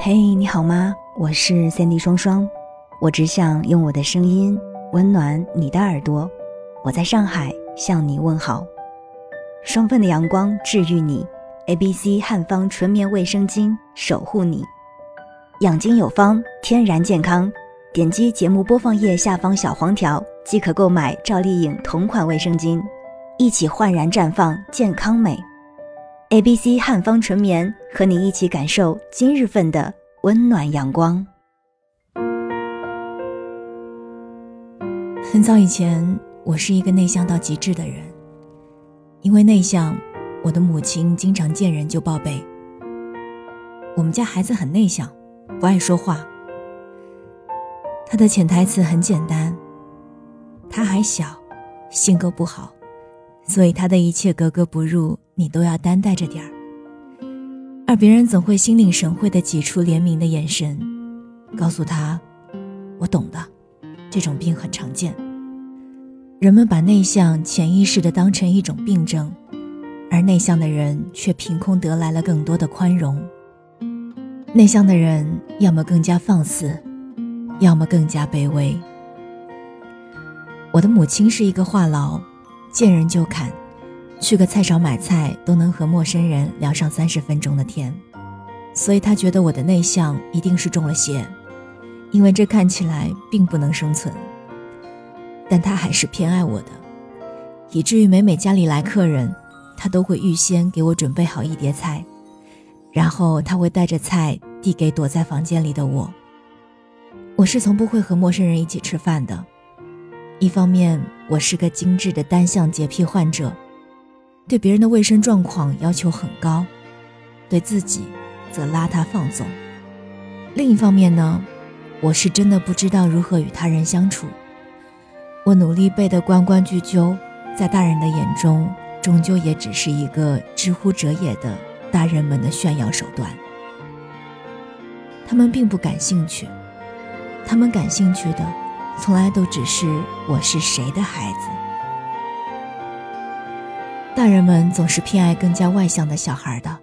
嘿，你好吗？我是三 D 双双，我只想用我的声音温暖你的耳朵。我在上海向你问好，双份的阳光治愈你，A B C 汉方纯棉卫生巾守护你，养精有方，天然健康。点击节目播放页下方小黄条即可购买赵丽颖同款卫生巾，一起焕然绽放健康美。A B C 汉方纯棉和你一起感受今日份的温暖阳光。很早以前，我是一个内向到极致的人。因为内向，我的母亲经常见人就报备。我们家孩子很内向，不爱说话。他的潜台词很简单：他还小，性格不好，所以他的一切格格不入，你都要担待着点儿。而别人总会心领神会地挤出怜悯的眼神，告诉他：“我懂的。”这种病很常见，人们把内向潜意识的当成一种病症，而内向的人却凭空得来了更多的宽容。内向的人要么更加放肆，要么更加卑微。我的母亲是一个话痨，见人就砍，去个菜场买菜都能和陌生人聊上三十分钟的天，所以他觉得我的内向一定是中了邪。因为这看起来并不能生存，但他还是偏爱我的，以至于每每家里来客人，他都会预先给我准备好一碟菜，然后他会带着菜递给躲在房间里的我。我是从不会和陌生人一起吃饭的，一方面我是个精致的单向洁癖患者，对别人的卫生状况要求很高，对自己则邋遢放纵；另一方面呢。我是真的不知道如何与他人相处。我努力背得关关雎鸠，在大人的眼中，终究也只是一个知乎者也的大人们的炫耀手段。他们并不感兴趣，他们感兴趣的，从来都只是我是谁的孩子。大人们总是偏爱更加外向的小孩的，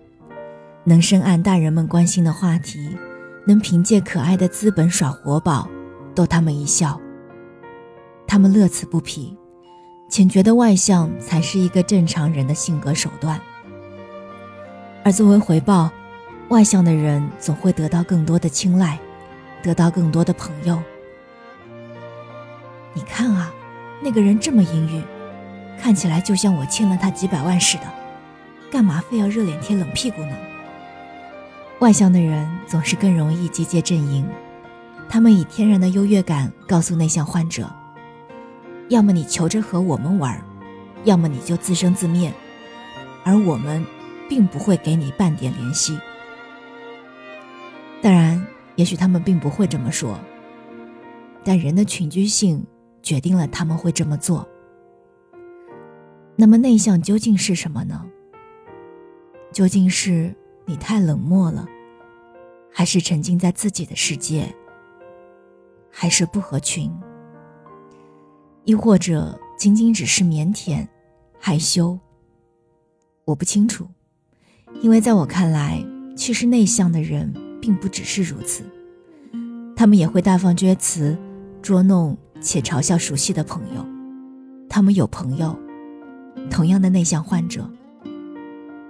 能深谙大人们关心的话题。能凭借可爱的资本耍活宝，逗他们一笑。他们乐此不疲，且觉得外向才是一个正常人的性格手段。而作为回报，外向的人总会得到更多的青睐，得到更多的朋友。你看啊，那个人这么阴郁，看起来就像我欠了他几百万似的，干嘛非要热脸贴冷屁股呢？外向的人总是更容易集结阵营，他们以天然的优越感告诉内向患者：要么你求着和我们玩，要么你就自生自灭，而我们并不会给你半点怜惜。当然，也许他们并不会这么说，但人的群居性决定了他们会这么做。那么，内向究竟是什么呢？究竟是？你太冷漠了，还是沉浸在自己的世界，还是不合群，亦或者仅仅只是腼腆、害羞？我不清楚，因为在我看来，其实内向的人并不只是如此，他们也会大放厥词，捉弄且嘲笑熟悉的朋友，他们有朋友，同样的内向患者。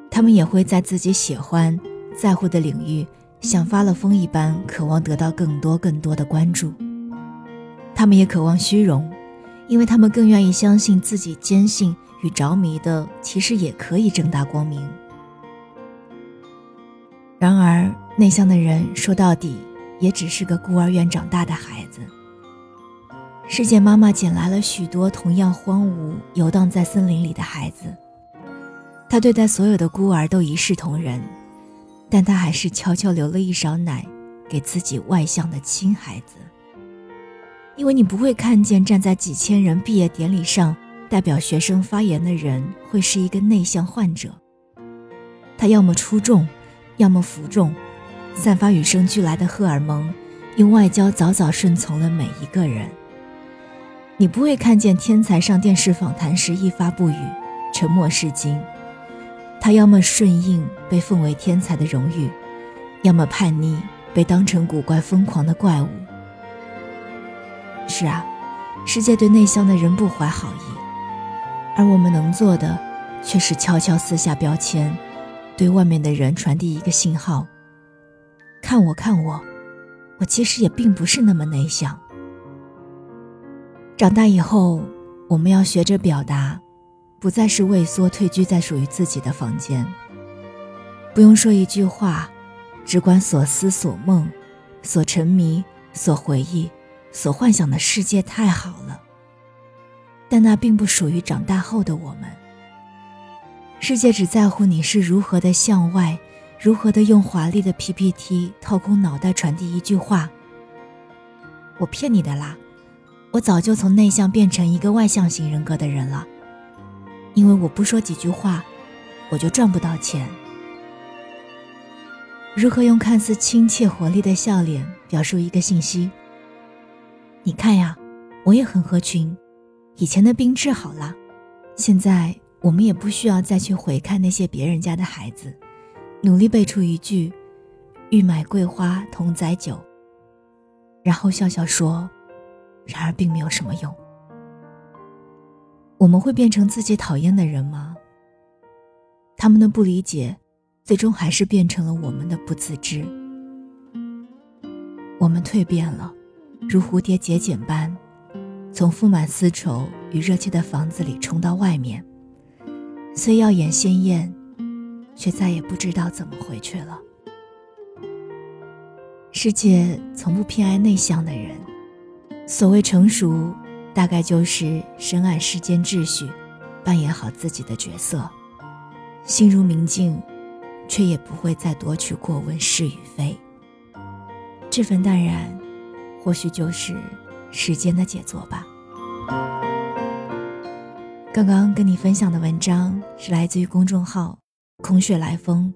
他们也会在自己喜欢、在乎的领域，像发了疯一般，渴望得到更多、更多的关注。他们也渴望虚荣，因为他们更愿意相信自己坚信与着迷的，其实也可以正大光明。然而，内向的人说到底，也只是个孤儿院长大的孩子。世界妈妈捡来了许多同样荒芜、游荡在森林里的孩子。他对待所有的孤儿都一视同仁，但他还是悄悄留了一勺奶给自己外向的亲孩子。因为你不会看见站在几千人毕业典礼上代表学生发言的人会是一个内向患者。他要么出众，要么服众，散发与生俱来的荷尔蒙，用外交早早顺从了每一个人。你不会看见天才上电视访谈时一发不语，沉默是金。他要么顺应被奉为天才的荣誉，要么叛逆，被当成古怪疯狂的怪物。是啊，世界对内向的人不怀好意，而我们能做的，却是悄悄撕下标签，对外面的人传递一个信号：看我，看我，我其实也并不是那么内向。长大以后，我们要学着表达，不再是畏缩退居在属于自己的房间。不用说一句话，只管所思所梦，所沉迷，所回忆，所幻想的世界太好了。但那并不属于长大后的我们。世界只在乎你是如何的向外，如何的用华丽的 PPT 掏空脑袋传递一句话。我骗你的啦。我早就从内向变成一个外向型人格的人了，因为我不说几句话，我就赚不到钱。如何用看似亲切活力的笑脸表述一个信息？你看呀，我也很合群。以前的病治好了，现在我们也不需要再去回看那些别人家的孩子，努力背出一句“欲买桂花同载酒”，然后笑笑说。然而并没有什么用。我们会变成自己讨厌的人吗？他们的不理解，最终还是变成了我们的不自知。我们蜕变了，如蝴蝶结茧般，从覆满丝绸与热切的房子里冲到外面，虽耀眼鲜艳，却再也不知道怎么回去了。世界从不偏爱内向的人。所谓成熟，大概就是深谙世间秩序，扮演好自己的角色，心如明镜，却也不会再多去过问是与非。这份淡然，或许就是时间的杰作吧。刚刚跟你分享的文章是来自于公众号“空穴来风”，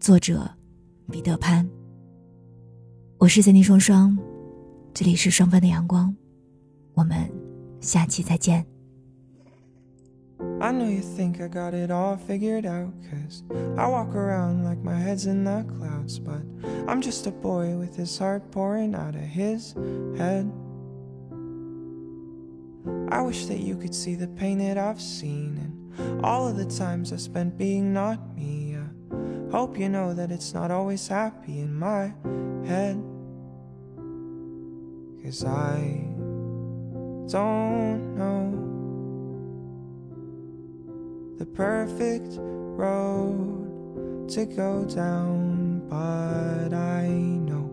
作者彼得潘。我是三 D 双双。这里是双份的阳光，我们下期再见。I know you think I got it all figured out, cause I walk around like my head's in the clouds, but I'm just a boy with his heart pouring out of his head. I wish that you could see the pain that I've seen and all of the times I spent being not me. I hope you know that it's not always happy in my head. Cause I don't know the perfect road to go down, but I know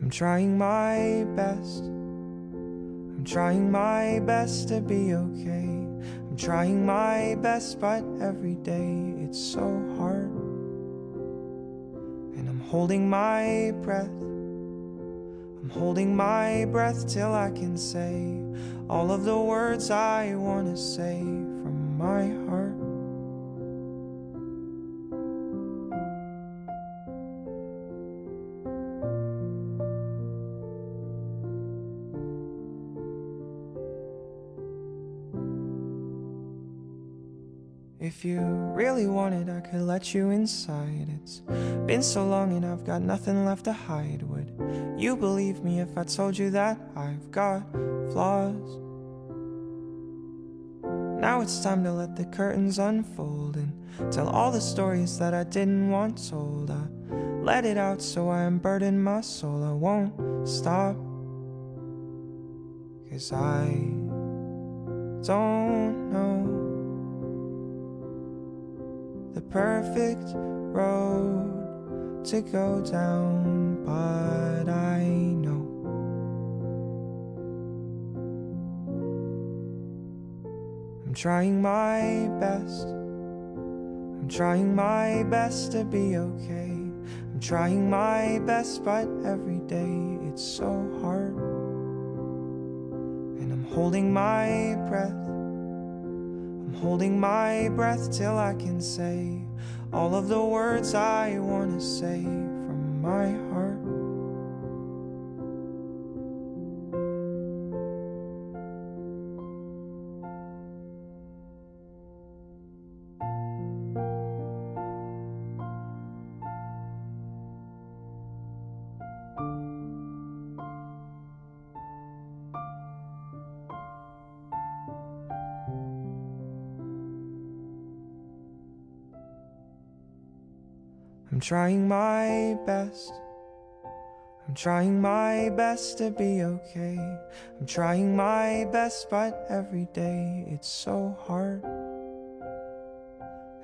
I'm trying my best. I'm trying my best to be okay. I'm trying my best, but every day it's so hard holding my breath. I'm holding my breath till I can say all of the words I want to say from my heart. If you really wanted, I could let you inside. It's been so long and I've got nothing left to hide. Would you believe me if I told you that I've got flaws? Now it's time to let the curtains unfold and tell all the stories that I didn't want told. I let it out so I unburden my soul. I won't stop. Cause I don't know the perfect road to go down, but I know I'm trying my best. I'm trying my best to be okay. I'm trying my best, but every day it's so hard. And I'm holding my breath I'm holding my breath till I can say all of the words I want to say from my heart. Trying my best. I'm trying my best to be okay. I'm trying my best, but every day it's so hard.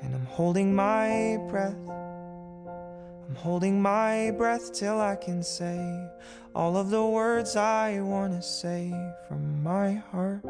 And I'm holding my breath. I'm holding my breath till I can say all of the words I want to say from my heart.